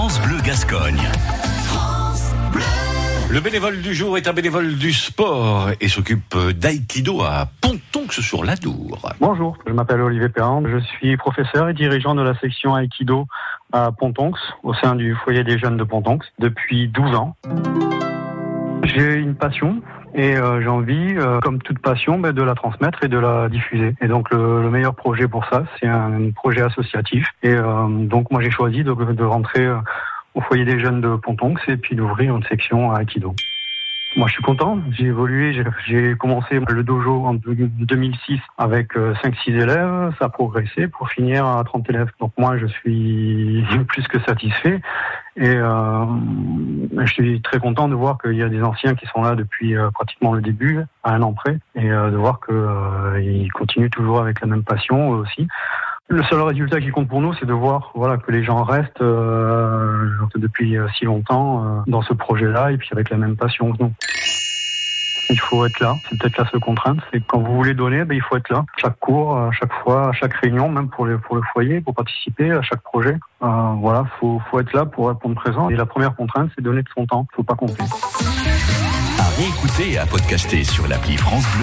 France Bleu Gascogne. Le bénévole du jour est un bénévole du sport et s'occupe d'aïkido à Pontonx sur l'Adour. Bonjour, je m'appelle Olivier Perrand, je suis professeur et dirigeant de la section Aikido à Pontonx, au sein du foyer des jeunes de Pontonx, depuis 12 ans. J'ai une passion et euh, j'ai envie, euh, comme toute passion, ben, de la transmettre et de la diffuser. Et donc le, le meilleur projet pour ça, c'est un projet associatif. Et euh, donc moi j'ai choisi de, de rentrer euh, au foyer des jeunes de Pontonx et puis d'ouvrir une section à Aikido. Moi, je suis content. J'ai évolué. j'ai- commencé le dojo en 2006 avec 5-6 élèves. Ça a progressé pour finir à 30 élèves. Donc moi, je suis plus que satisfait. Et euh, je suis très content de voir qu'il y a des anciens qui sont là depuis euh, pratiquement le début, à un an près, et euh, de voir qu'ils continuent toujours avec la même passion eux aussi. Le seul résultat qui compte pour nous, c'est de voir voilà, que les gens restent euh, depuis euh, si longtemps euh, dans ce projet-là et puis avec la même passion que nous. Il faut être là. C'est peut-être la seule contrainte. C'est quand vous voulez donner, ben, il faut être là. Chaque cours, à chaque fois, à chaque réunion, même pour, pour le foyer, pour participer à chaque projet. Euh, voilà, faut, faut être là pour répondre présent. Et la première contrainte, c'est donner de son temps. Faut pas compter. À réécouter et à podcaster sur l'appli France Bleu.